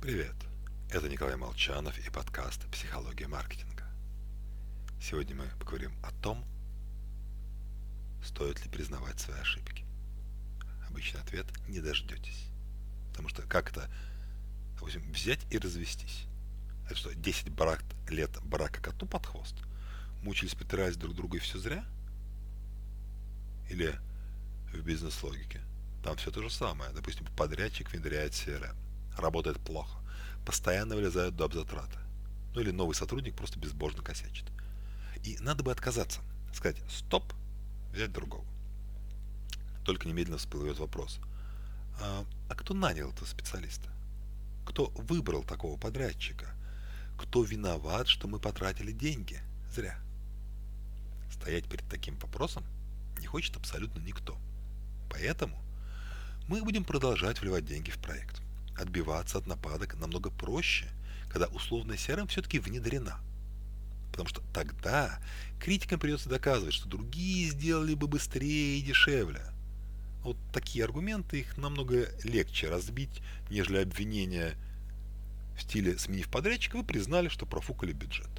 Привет, это Николай Молчанов и подкаст «Психология маркетинга». Сегодня мы поговорим о том, стоит ли признавать свои ошибки. Обычный ответ – не дождетесь. Потому что как это, допустим, взять и развестись? Это что, 10 брак, лет брака коту под хвост? Мучились, потираясь друг друга и все зря? Или в бизнес-логике? Там все то же самое. Допустим, подрядчик внедряет CRM работает плохо, постоянно вылезают доп. затраты. Ну или новый сотрудник просто безбожно косячит. И надо бы отказаться, сказать «стоп», взять другого. Только немедленно всплывет вопрос. А, а кто нанял этого специалиста? Кто выбрал такого подрядчика? Кто виноват, что мы потратили деньги? Зря. Стоять перед таким вопросом не хочет абсолютно никто. Поэтому мы будем продолжать вливать деньги в проект отбиваться от нападок намного проще, когда условная CRM все-таки внедрена. Потому что тогда критикам придется доказывать, что другие сделали бы быстрее и дешевле. Вот такие аргументы, их намного легче разбить, нежели обвинения в стиле «сменив подрядчика, вы признали, что профукали бюджет».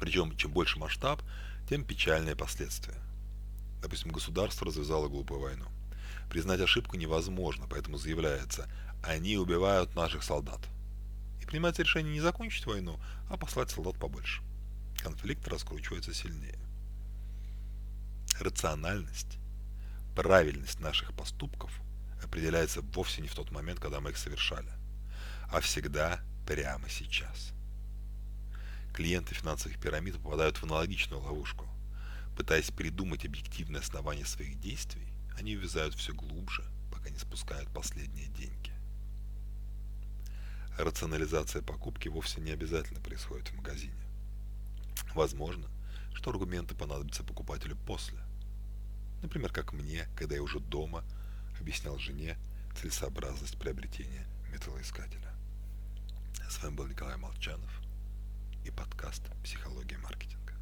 Причем, чем больше масштаб, тем печальные последствия. Допустим, государство развязало глупую войну. Признать ошибку невозможно, поэтому заявляется, они убивают наших солдат. И принимается решение не закончить войну, а послать солдат побольше. Конфликт раскручивается сильнее. Рациональность, правильность наших поступков определяется вовсе не в тот момент, когда мы их совершали, а всегда прямо сейчас. Клиенты финансовых пирамид попадают в аналогичную ловушку. Пытаясь придумать объективное основание своих действий, они увязают все глубже, пока не спускают последние деньги. Рационализация покупки вовсе не обязательно происходит в магазине. Возможно, что аргументы понадобятся покупателю после. Например, как мне, когда я уже дома объяснял жене целесообразность приобретения металлоискателя. С вами был Николай Молчанов и подкаст «Психология маркетинга».